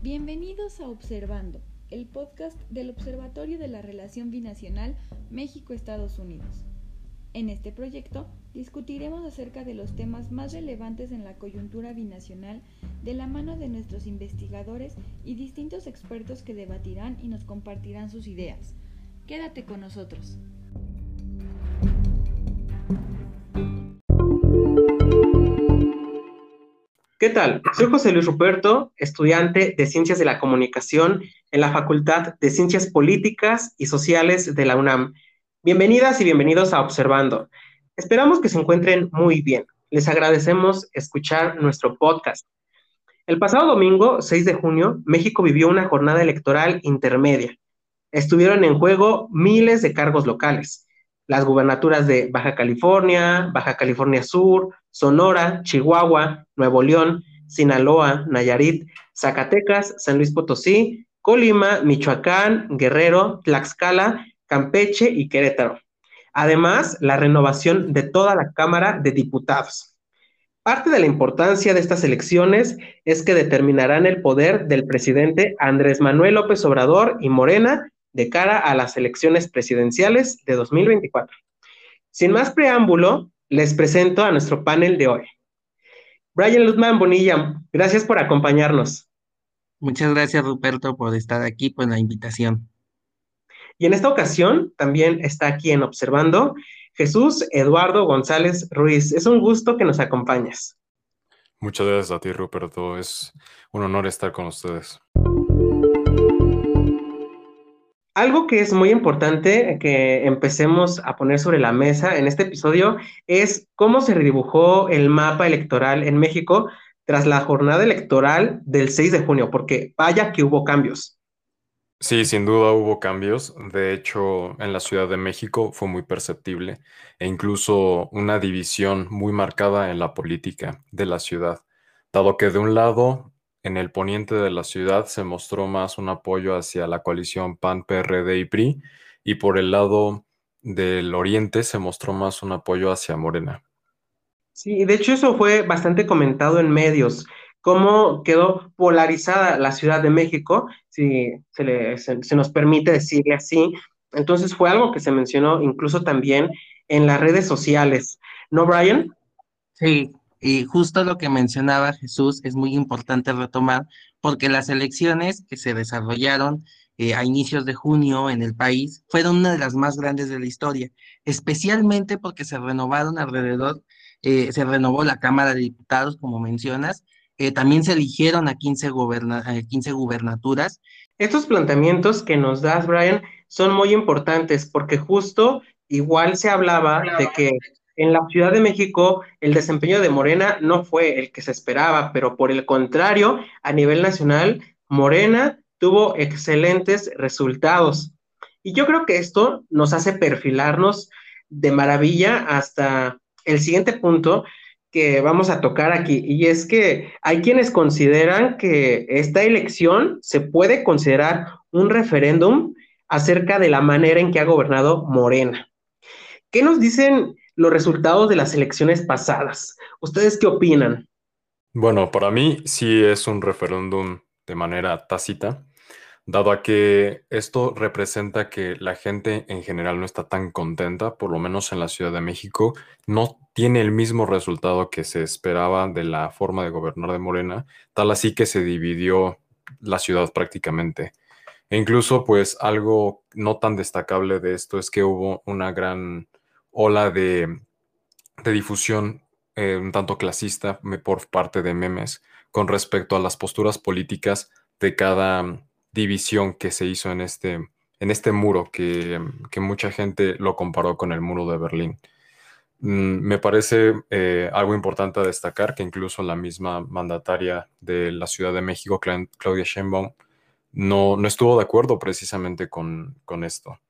Bienvenidos a Observando, el podcast del Observatorio de la Relación Binacional México-Estados Unidos. En este proyecto discutiremos acerca de los temas más relevantes en la coyuntura binacional de la mano de nuestros investigadores y distintos expertos que debatirán y nos compartirán sus ideas. Quédate con nosotros. ¿Qué tal? Soy José Luis Ruperto, estudiante de Ciencias de la Comunicación en la Facultad de Ciencias Políticas y Sociales de la UNAM. Bienvenidas y bienvenidos a Observando. Esperamos que se encuentren muy bien. Les agradecemos escuchar nuestro podcast. El pasado domingo, 6 de junio, México vivió una jornada electoral intermedia. Estuvieron en juego miles de cargos locales. Las gubernaturas de Baja California, Baja California Sur, Sonora, Chihuahua, Nuevo León, Sinaloa, Nayarit, Zacatecas, San Luis Potosí, Colima, Michoacán, Guerrero, Tlaxcala, Campeche y Querétaro. Además, la renovación de toda la Cámara de Diputados. Parte de la importancia de estas elecciones es que determinarán el poder del presidente Andrés Manuel López Obrador y Morena de cara a las elecciones presidenciales de 2024. Sin más preámbulo, les presento a nuestro panel de hoy. Brian Lutman Bonilla, gracias por acompañarnos. Muchas gracias, Ruperto, por estar aquí, por la invitación. Y en esta ocasión también está aquí en Observando Jesús Eduardo González Ruiz. Es un gusto que nos acompañes. Muchas gracias a ti, Ruperto. Es un honor estar con ustedes. Algo que es muy importante que empecemos a poner sobre la mesa en este episodio es cómo se redibujó el mapa electoral en México tras la jornada electoral del 6 de junio, porque vaya que hubo cambios. Sí, sin duda hubo cambios. De hecho, en la Ciudad de México fue muy perceptible e incluso una división muy marcada en la política de la ciudad, dado que de un lado en el poniente de la ciudad se mostró más un apoyo hacia la coalición PAN, PRD y PRI, y por el lado del oriente se mostró más un apoyo hacia Morena. Sí, de hecho eso fue bastante comentado en medios, cómo quedó polarizada la Ciudad de México, si se, se nos permite decirle así. Entonces fue algo que se mencionó incluso también en las redes sociales, ¿no, Brian? Sí, y justo lo que mencionaba Jesús es muy importante retomar porque las elecciones que se desarrollaron eh, a inicios de junio en el país fueron una de las más grandes de la historia, especialmente porque se renovaron alrededor, eh, se renovó la Cámara de Diputados, como mencionas, eh, también se eligieron a 15, 15 gubernaturas. Estos planteamientos que nos das, Brian, son muy importantes porque justo igual se hablaba de que en la Ciudad de México, el desempeño de Morena no fue el que se esperaba, pero por el contrario, a nivel nacional, Morena tuvo excelentes resultados. Y yo creo que esto nos hace perfilarnos de maravilla hasta el siguiente punto que vamos a tocar aquí, y es que hay quienes consideran que esta elección se puede considerar un referéndum acerca de la manera en que ha gobernado Morena. ¿Qué nos dicen los resultados de las elecciones pasadas. ¿Ustedes qué opinan? Bueno, para mí sí es un referéndum de manera tácita, dado a que esto representa que la gente en general no está tan contenta, por lo menos en la Ciudad de México, no tiene el mismo resultado que se esperaba de la forma de gobernar de Morena, tal así que se dividió la ciudad prácticamente. E incluso, pues algo no tan destacable de esto es que hubo una gran ola de, difusión eh, un tanto clasista por parte de memes con respecto a las posturas políticas de cada división que se hizo en este, en este muro, que, mucha gente lo comparó con el muro de Berlín. Mm, me parece eh, algo importante destacar que incluso la misma mandataria de la Ciudad de México, Claudia Sheinbaum, no, no estuvo de acuerdo precisamente con, con esto,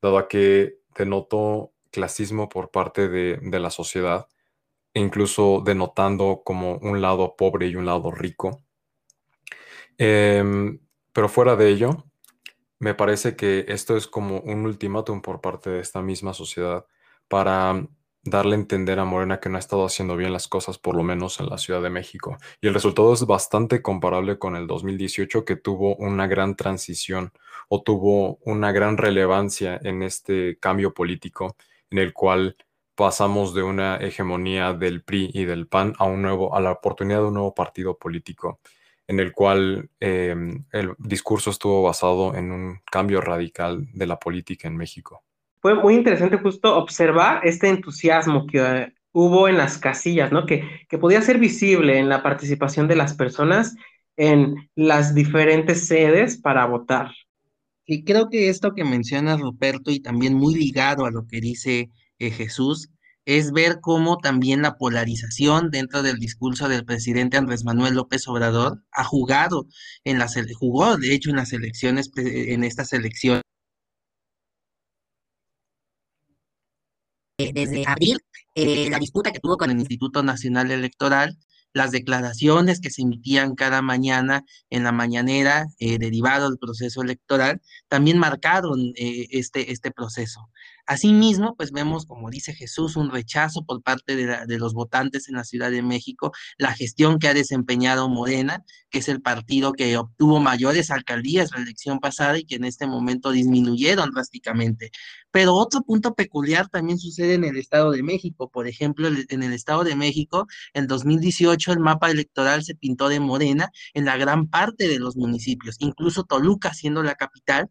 dado a que denotó clasismo por parte de, la sociedad, e incluso denotando como un lado pobre y un lado rico. Em, pero fuera de ello, me parece que esto es como un ultimátum por parte de esta misma sociedad para darle a entender a Morena que no ha estado haciendo bien las cosas, por lo menos en la Ciudad de México. Y el resultado es bastante comparable con el 2018, que tuvo una gran transición o tuvo una gran relevancia en este cambio político, en el cual pasamos de una hegemonía del PRI y del PAN a un nuevo, a la oportunidad de un nuevo partido político, en el cual em, el discurso estuvo basado en un cambio radical de la política en México fue muy interesante justo observar este entusiasmo que eh, hubo en las casillas, ¿no? Que, que podía ser visible en la participación de las personas en las diferentes sedes para votar. Y creo que esto que menciona Ruperto y también muy ligado a lo que dice eh, Jesús, es ver cómo también la polarización dentro del discurso del presidente Andrés Manuel López Obrador ha jugado en las jugó de hecho en las elecciones en estas elecciones desde abril, eh, la disputa que tuvo con el Instituto Nacional Electoral, las declaraciones que se emitían cada mañana en la mañanera eh, derivado del proceso electoral, también marcaron eh, este, este proceso. Asimismo, pues vemos, como dice Jesús, un rechazo por parte de, los votantes en la Ciudad de México, la gestión que ha desempeñado Morena, que es el partido que obtuvo mayores alcaldías la elección pasada y que en este momento disminuyeron drásticamente. Pero otro punto peculiar también sucede en el Estado de México. Por ejemplo, en el Estado de México, en 2018 el mapa electoral se pintó de Morena en la gran parte de los municipios, incluso Toluca siendo la capital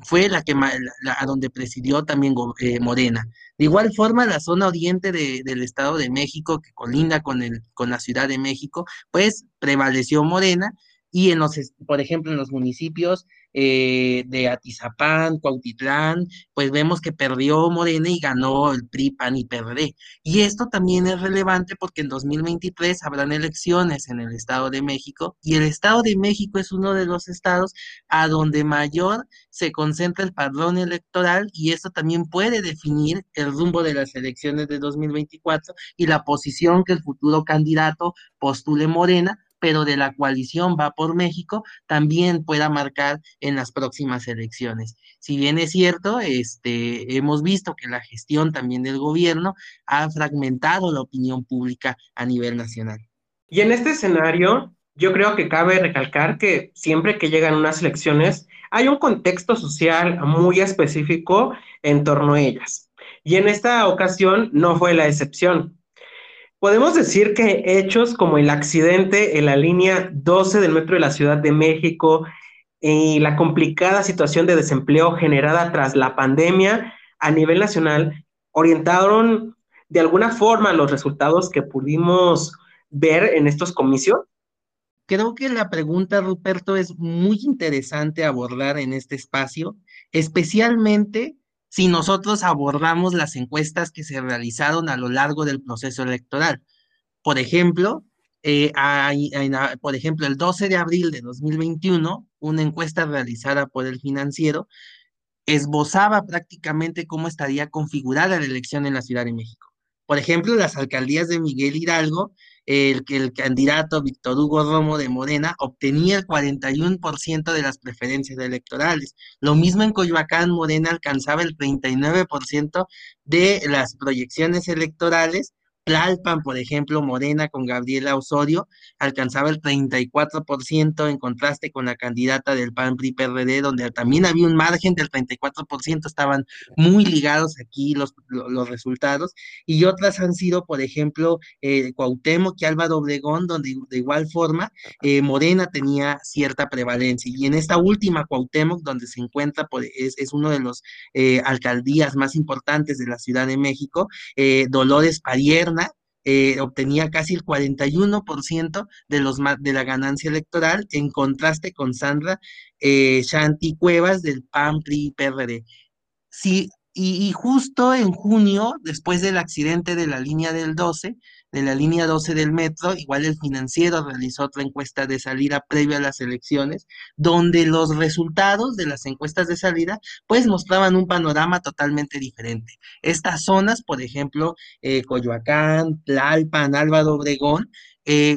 fue la que a donde presidió también eh, Morena. De igual forma, la zona oriente del Estado de México, que colinda con, el, con la Ciudad de México, pues prevaleció Morena y en los, por ejemplo, en los municipios eh, de Atizapán, Cuautitlán, pues vemos que perdió Morena y ganó el PRI, PAN y PRD. Y esto también es relevante porque en 2023 habrán elecciones en el Estado de México y el Estado de México es uno de los estados a donde mayor se concentra el padrón electoral y esto también puede definir el rumbo de las elecciones de 2024 y la posición que el futuro candidato postule Morena pero de la coalición Va por México también pueda marcar en las próximas elecciones. Si bien es cierto, este, hemos visto que la gestión también del gobierno ha fragmentado la opinión pública a nivel nacional. Y en este escenario, yo creo que cabe recalcar que siempre que llegan unas elecciones, hay un contexto social muy específico en torno a ellas. Y en esta ocasión no fue la excepción. Podemos decir que hechos como el accidente en la línea 12 del metro de la Ciudad de México y la complicada situación de desempleo generada tras la pandemia a nivel nacional orientaron de alguna forma los resultados que pudimos ver en estos comicios? Creo que la pregunta, Ruperto, es muy interesante abordar en este espacio, especialmente si nosotros abordamos las encuestas que se realizaron a lo largo del proceso electoral. Por ejemplo, eh, por ejemplo, el 12 de abril de 2021, una encuesta realizada por el financiero esbozaba prácticamente cómo estaría configurada la elección en la Ciudad de México. Por ejemplo, las alcaldías de Miguel Hidalgo el el candidato Víctor Hugo Romo de Morena obtenía el 41% de las preferencias electorales. Lo mismo en Coyoacán, Morena alcanzaba el 39% de las proyecciones electorales Tlalpan, por ejemplo, Morena con Gabriela Osorio alcanzaba el 34% en contraste con la candidata del PAN PRI PRD, donde también había un margen del 34%, estaban muy ligados aquí los, los resultados, y otras han sido, por ejemplo, eh, Cuauhtémoc y Álvaro Obregón, donde de igual forma eh, Morena tenía cierta prevalencia, y en esta última Cuauhtémoc, donde se encuentra, es, es uno de los eh, alcaldías más importantes de la Ciudad de México, eh, Dolores Parier eh, obtenía casi el 41% de, los, de la ganancia electoral, en contraste con Sandra eh, Shanti Cuevas del PAN PRI PRD. Y, justo en junio, después del accidente de la línea del 12, de la línea 12 del metro, igual el financiero realizó otra encuesta de salida previa a las elecciones, donde los resultados de las encuestas de salida pues mostraban un panorama totalmente diferente. Estas zonas, por ejemplo, eh, Coyoacán, Tlalpan, Álvaro Obregón, eh,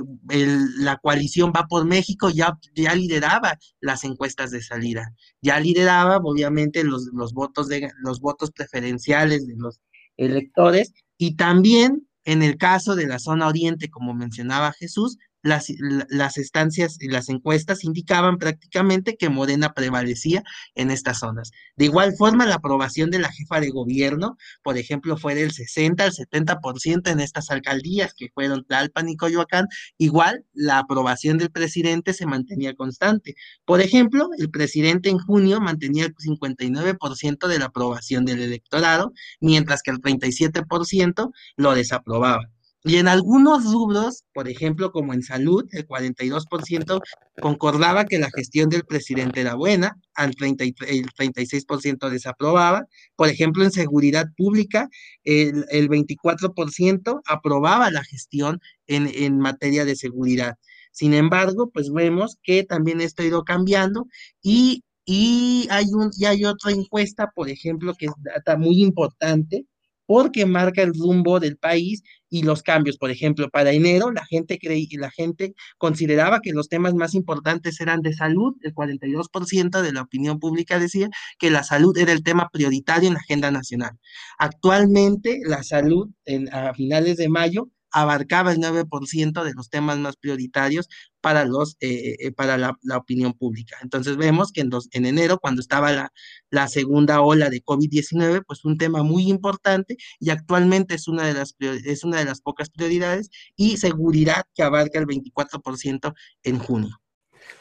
la coalición va por México ya, ya lideraba las encuestas de salida, ya lideraba obviamente los, los, votos de, los votos preferenciales de los electores, Y también en el caso de la zona oriente, como mencionaba Jesús, las, las estancias y las encuestas indicaban prácticamente que Morena prevalecía en estas zonas. De igual forma, la aprobación de la jefa de gobierno, por ejemplo, fue del 60 al 70% en estas alcaldías que fueron Tlalpan y Coyoacán. Igual, la aprobación del presidente se mantenía constante. Por ejemplo, el presidente en junio mantenía el 59% de la aprobación del electorado, mientras que el 37% lo desaprobaba. Y en algunos rubros, por ejemplo, como en salud, el 42% concordaba que la gestión del presidente era buena, al 30, el 36% desaprobaba. Por ejemplo, en seguridad pública, el, el 24% aprobaba la gestión en, en materia de seguridad. Sin embargo, pues vemos que también esto ha ido cambiando y, y, hay, un, y hay otra encuesta, por ejemplo, que es data muy importante, porque marca el rumbo del país y los cambios. Por ejemplo, para enero la gente creí, la gente consideraba que los temas más importantes eran de salud, el 42% de la opinión pública decía que la salud era el tema prioritario en la agenda nacional. Actualmente la salud en, a finales de mayo abarcaba el 9% de los temas más prioritarios para, los, eh, eh, para la, opinión pública. Entonces vemos que en, en enero, cuando estaba la, la segunda ola de COVID-19, pues un tema muy importante y actualmente es una, de las, es una de las pocas prioridades y seguridad que abarca el 24% en junio.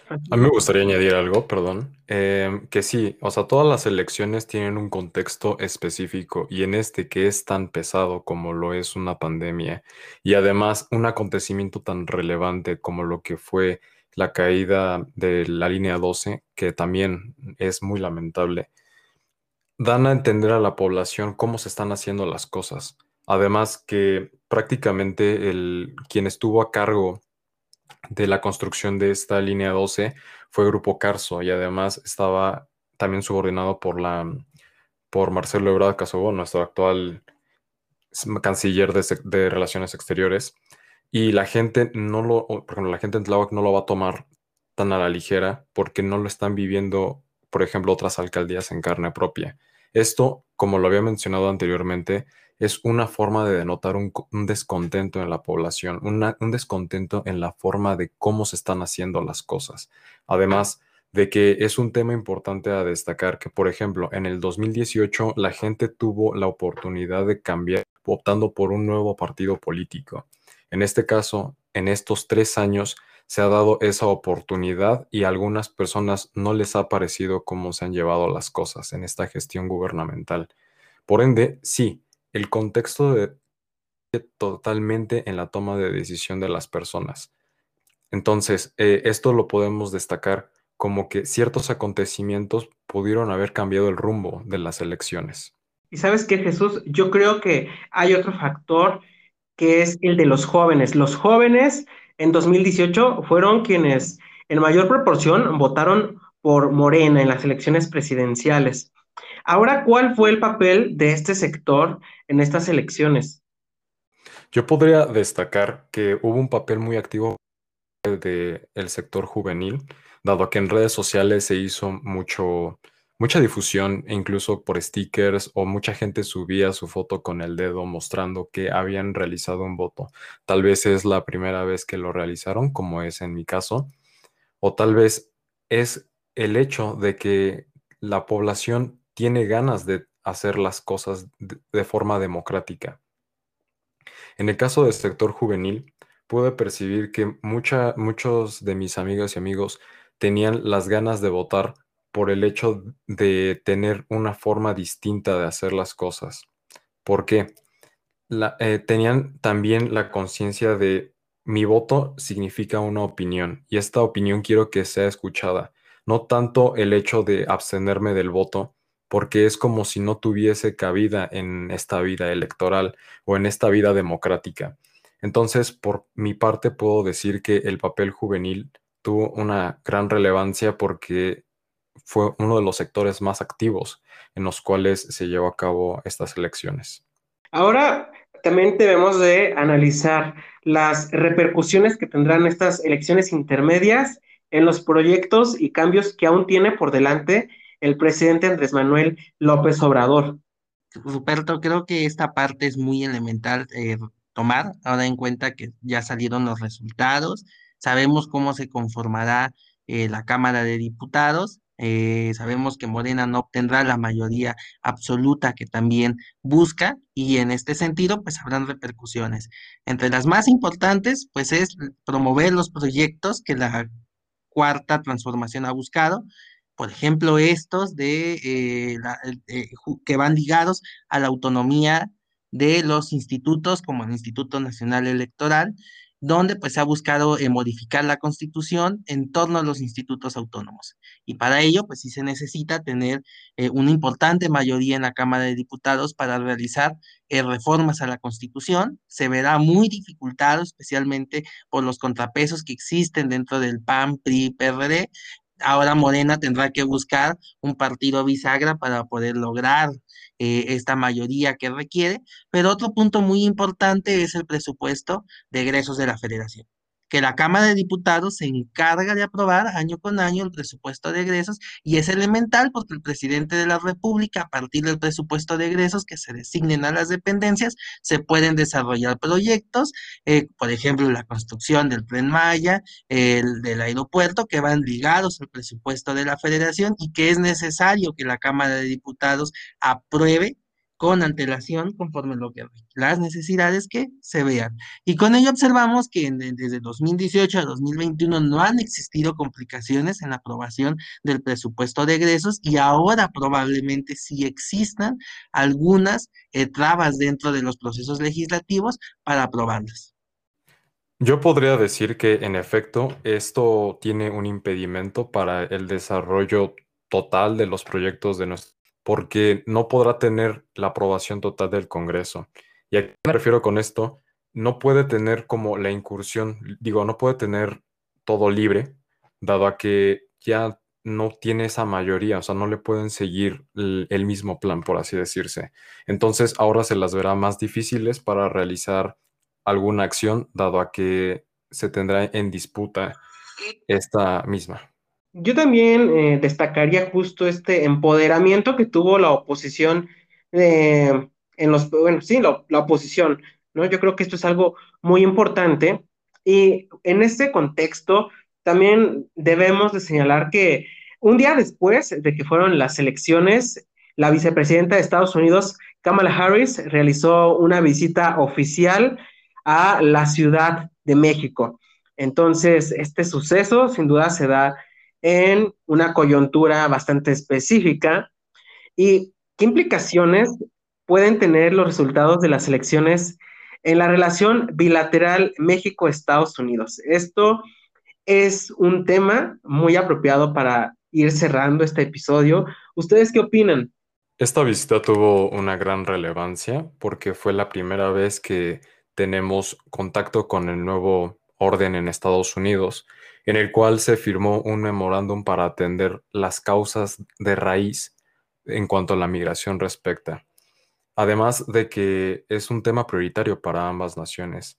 A mí me gustaría añadir algo, perdón, eh, que sí, o sea, todas las elecciones tienen un contexto específico y en este que es tan pesado como lo es una pandemia y además un acontecimiento tan relevante como lo que fue la caída de la línea 12, que también es muy lamentable, dan a entender a la población cómo se están haciendo las cosas. Además que prácticamente el, quien estuvo a cargo de la construcción de esta línea 12 fue Grupo Carso y además estaba también subordinado por la por Marcelo Ebrard Casobón, nuestro actual canciller de, de, Relaciones Exteriores. Y la gente no lo, por ejemplo, la gente en Tláhuac no lo va a tomar tan a la ligera porque no lo están viviendo, por ejemplo, otras alcaldías en carne propia. Esto, como lo había mencionado anteriormente, es una forma de denotar un, un descontento en la población, una, un descontento en la forma de cómo se están haciendo las cosas. Además de que es un tema importante a destacar que, por ejemplo, en el 2018 la gente tuvo la oportunidad de cambiar optando por un nuevo partido político. En este caso, en estos tres años, se ha dado esa oportunidad y a algunas personas no les ha parecido cómo se han llevado las cosas en esta gestión gubernamental. Por ende, sí, el contexto de totalmente en la toma de decisión de las personas. Entonces, eh, esto lo podemos destacar como que ciertos acontecimientos pudieron haber cambiado el rumbo de las elecciones. Y sabes qué, Jesús, yo creo que hay otro factor que es el de los jóvenes. Los jóvenes en 2018 fueron quienes en mayor proporción votaron por Morena en las elecciones presidenciales. Ahora, ¿cuál fue el papel de este sector en estas elecciones? Yo podría destacar que hubo un papel muy activo del el sector juvenil, dado que en redes sociales se hizo mucho, mucha difusión, incluso por stickers, o mucha gente subía su foto con el dedo mostrando que habían realizado un voto. Tal vez es la primera vez que lo realizaron, como es en mi caso, o tal vez es el hecho de que la población tiene ganas de hacer las cosas de, forma democrática. En el caso del sector juvenil, pude percibir que muchos de mis amigas y amigos tenían las ganas de votar por el hecho de tener una forma distinta de hacer las cosas. Porque la, eh, tenían también la conciencia de mi voto significa una opinión y esta opinión quiero que sea escuchada. No tanto el hecho de abstenerme del voto, porque es como si no tuviese cabida en esta vida electoral o en esta vida democrática. Entonces, por mi parte, puedo decir que el papel juvenil tuvo una gran relevancia porque fue uno de los sectores más activos en los cuales se llevó a cabo estas elecciones. Ahora también debemos de analizar las repercusiones que tendrán estas elecciones intermedias en los proyectos y cambios que aún tiene por delante el presidente Andrés Manuel López Obrador. Ruperto, creo que esta parte es muy elemental eh, tomar, ahora en cuenta que ya salieron los resultados, sabemos cómo se conformará eh, la Cámara de Diputados, eh, sabemos que Morena no obtendrá la mayoría absoluta que también busca y en este sentido pues habrán repercusiones. Entre las más importantes pues es promover los proyectos que la cuarta transformación ha buscado, por ejemplo, estos de, eh, eh, que van ligados a la autonomía de los institutos, como el Instituto Nacional Electoral, donde pues se ha buscado eh, modificar la constitución en torno a los institutos autónomos. Y para ello, pues sí se necesita tener una importante mayoría en la Cámara de Diputados para realizar reformas a la constitución. Se verá muy dificultado, especialmente por los contrapesos que existen dentro del PAN, PRI, PRD, ahora Morena tendrá que buscar un partido bisagra para poder lograr eh, esta mayoría que requiere. Pero otro punto muy importante es el presupuesto de egresos de la federación que la Cámara de Diputados se encarga de aprobar año con año el presupuesto de egresos y es elemental porque el presidente de la República, a partir del presupuesto de egresos que se designen a las dependencias, se pueden desarrollar proyectos, eh, por ejemplo, la construcción del tren Maya, el del aeropuerto, que van ligados al presupuesto de la federación y que es necesario que la Cámara de Diputados apruebe con antelación conforme lo que las necesidades que se vean. Y con ello observamos que desde 2018 a 2021 no han existido complicaciones en la aprobación del presupuesto de egresos y ahora probablemente sí existan algunas eh, trabas dentro de los procesos legislativos para aprobarlas. Yo podría decir que en efecto esto tiene un impedimento para el desarrollo total de los proyectos de nuestro porque no podrá tener la aprobación total del Congreso. Y a qué me refiero con esto, no puede tener como la incursión, digo, no puede tener todo libre, dado a que ya no tiene esa mayoría, o sea, no le pueden seguir el, mismo plan, por así decirse. Entonces, ahora se las verá más difíciles para realizar alguna acción, dado a que se tendrá en disputa esta misma. Yo también eh, destacaría justo este empoderamiento que tuvo la oposición eh, en los, bueno, sí, la, oposición, ¿no? Yo creo que esto es algo muy importante y en este contexto también debemos de señalar que un día después de que fueron las elecciones, la vicepresidenta de Estados Unidos, Kamala Harris, realizó una visita oficial a la Ciudad de México. Entonces, este suceso sin duda se da en una coyuntura bastante específica y qué implicaciones pueden tener los resultados de las elecciones en la relación bilateral México-Estados Unidos. Esto es un tema muy apropiado para ir cerrando este episodio. ¿Ustedes qué opinan? Esta visita tuvo una gran relevancia porque fue la primera vez que tenemos contacto con el nuevo orden en Estados Unidos en el cual se firmó un memorándum para atender las causas de raíz en cuanto a la migración respecta, además de que es un tema prioritario para ambas naciones.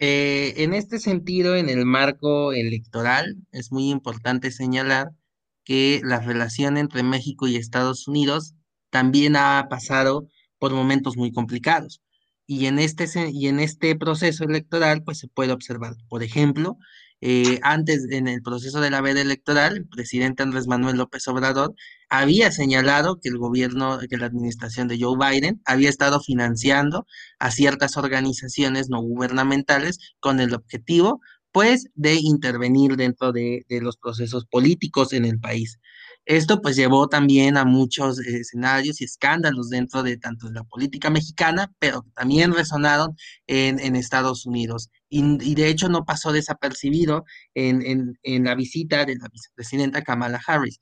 Eh, en este sentido, en el marco electoral, es muy importante señalar que la relación entre México y Estados Unidos también ha pasado por momentos muy complicados. Y en este, y en este proceso electoral, pues se puede observar, por ejemplo, eh, antes en el proceso de la veda electoral, el presidente Andrés Manuel López Obrador había señalado que el gobierno, que la administración de Joe Biden había estado financiando a ciertas organizaciones no gubernamentales con el objetivo, pues, de intervenir dentro de los procesos políticos en el país. Esto pues llevó también a muchos escenarios y escándalos dentro de tanto de la política mexicana, pero también resonaron en, Estados Unidos. Y, de hecho no pasó desapercibido en, la visita de la vicepresidenta Kamala Harris.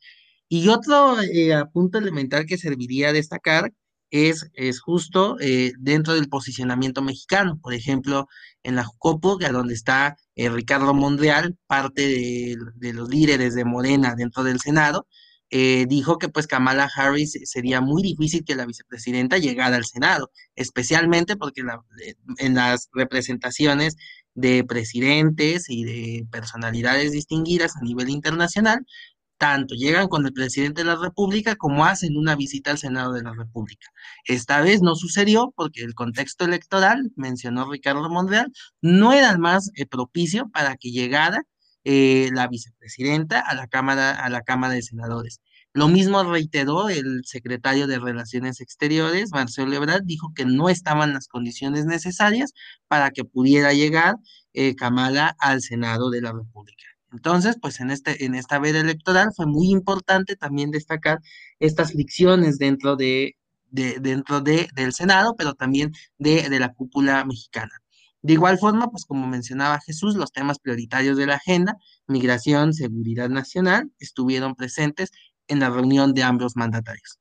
Y otro eh, punto elemental que serviría a destacar es, es justo eh, dentro del posicionamiento mexicano. Por ejemplo, en la Jucopo, donde está eh, Ricardo Monreal, parte de, de, los líderes de Morena dentro del Senado, eh, dijo que pues Kamala Harris sería muy difícil que la vicepresidenta llegara al Senado, especialmente porque eh, en las representaciones de presidentes y de personalidades distinguidas a nivel internacional, tanto llegan con el presidente de la República como hacen una visita al Senado de la República. Esta vez no sucedió porque el contexto electoral, mencionó Ricardo Monreal, no era más eh, propicio para que llegara eh, la vicepresidenta a la Cámara, a la Cámara de Senadores. Lo mismo reiteró el secretario de Relaciones Exteriores, Marcelo Ebrard, dijo que no estaban las condiciones necesarias para que pudiera llegar eh, Kamala al Senado de la República. Entonces, pues en, este, en esta veda electoral fue muy importante también destacar estas fricciones dentro, de, dentro de, del Senado, pero también de, de la cúpula mexicana. De igual forma, pues como mencionaba Jesús, los temas prioritarios de la agenda, migración, seguridad nacional, estuvieron presentes en la reunión de ambos mandatarios.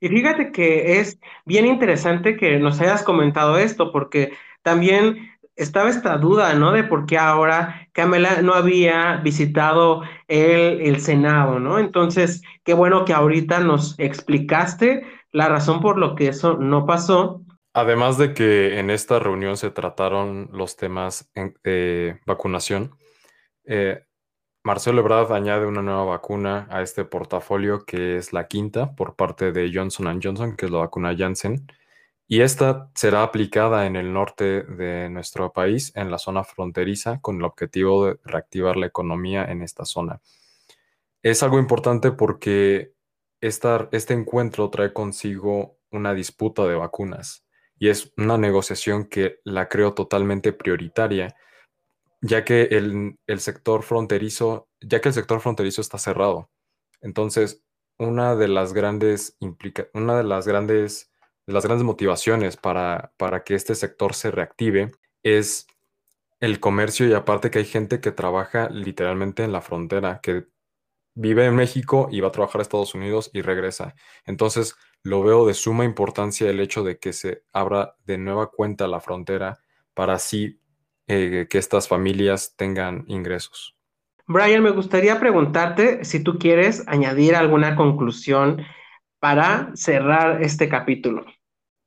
Y fíjate que es bien interesante que nos hayas comentado esto, porque también estaba esta duda, ¿no? De por qué ahora Camela no había visitado el, el Senado, ¿no? Entonces, qué bueno que ahorita nos explicaste la razón por lo que eso no pasó. Además de que en esta reunión se trataron los temas de vacunación, eh, Marcelo Ebrard añade una nueva vacuna a este portafolio que es la quinta por parte de Johnson Johnson, que es la vacuna Janssen. Y esta será aplicada en el norte de nuestro país, en la zona fronteriza, con el objetivo de reactivar la economía en esta zona. Es algo importante porque este encuentro trae consigo una disputa de vacunas y es una negociación que la creo totalmente prioritaria ya que el, sector fronterizo, ya que el sector fronterizo está cerrado. Entonces, una de las grandes implica, una de las grandes, de las grandes motivaciones para, para que este sector se reactive es el comercio y aparte que hay gente que trabaja literalmente en la frontera, que vive en México y va a trabajar a Estados Unidos y regresa. Entonces, lo veo de suma importancia el hecho de que se abra de nueva cuenta la frontera para así eh, que estas familias tengan ingresos. Brian, me gustaría preguntarte si tú quieres añadir alguna conclusión para cerrar este capítulo.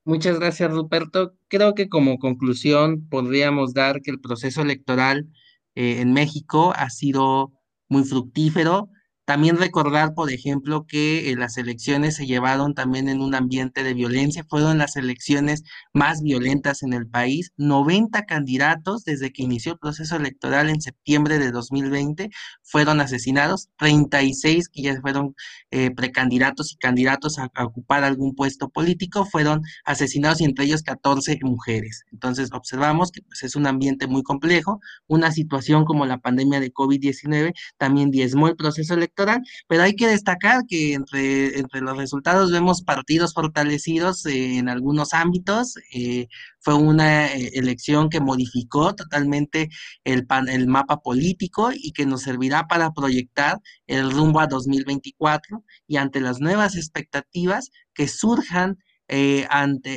Muchas gracias, Ruperto. Creo que como conclusión podríamos dar que el proceso electoral eh, en México ha sido muy fructífero, también recordar, por ejemplo, que eh, las elecciones se llevaron también en un ambiente de violencia, fueron las elecciones más violentas en el país. 90 candidatos desde que inició el proceso electoral en septiembre de 2020 fueron asesinados, 36 que ya fueron eh, precandidatos y candidatos a, ocupar algún puesto político fueron asesinados y entre ellos 14 mujeres. Entonces observamos que pues, es un ambiente muy complejo, una situación como la pandemia de COVID-19 también diezmó el proceso electoral pero hay que destacar que entre, los resultados vemos partidos fortalecidos en algunos ámbitos. Eh, fue una eh, elección que modificó totalmente el, mapa político y que nos servirá para proyectar el rumbo a 2024 y ante las nuevas expectativas que surjan eh,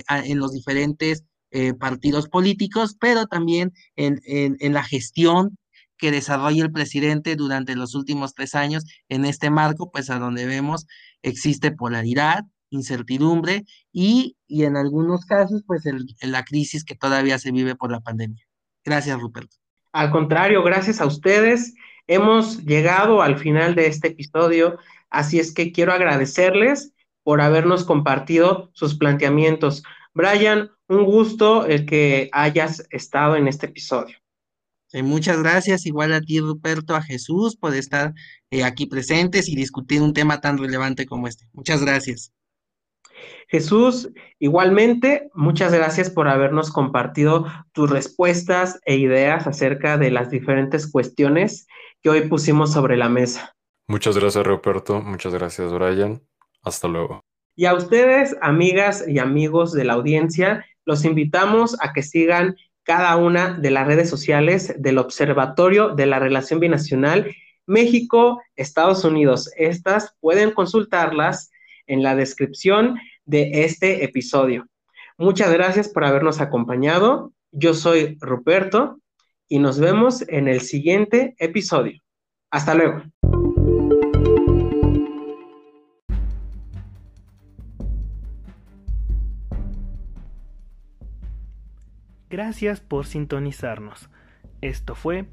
en los diferentes partidos políticos, pero también en, en, la gestión que desarrolla el presidente durante los últimos tres años en este marco, pues a donde vemos existe polaridad, incertidumbre y, y en algunos casos, pues el, la crisis que todavía se vive por la pandemia. Gracias, Ruperto. Al contrario, gracias a ustedes. Hemos llegado al final de este episodio, así es que quiero agradecerles por habernos compartido sus planteamientos. Brian, un gusto el que hayas estado en este episodio. Eh, muchas gracias, igual a ti, Ruperto, a Jesús, por estar eh, aquí presentes y discutir un tema tan relevante como este. Muchas gracias. Jesús, igualmente, muchas gracias por habernos compartido tus respuestas e ideas acerca de las diferentes cuestiones que hoy pusimos sobre la mesa. Muchas gracias, Ruperto. Muchas gracias, Brian. Hasta luego. Y a ustedes, amigas y amigos de la audiencia, los invitamos a que sigan cada una de las redes sociales del Observatorio de la Relación Binacional México, Estados Unidos. Estas pueden consultarlas en la descripción de este episodio. Muchas gracias por habernos acompañado. Yo soy Ruperto y nos vemos en el siguiente episodio. Hasta luego. Gracias por sintonizarnos. Esto fue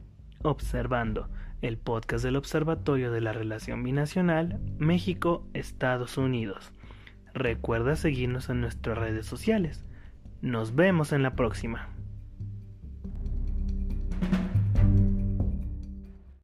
Observando, el podcast del Observatorio de la Relación Binacional México-Estados Unidos. Recuerda seguirnos en nuestras redes sociales. Nos vemos en la próxima.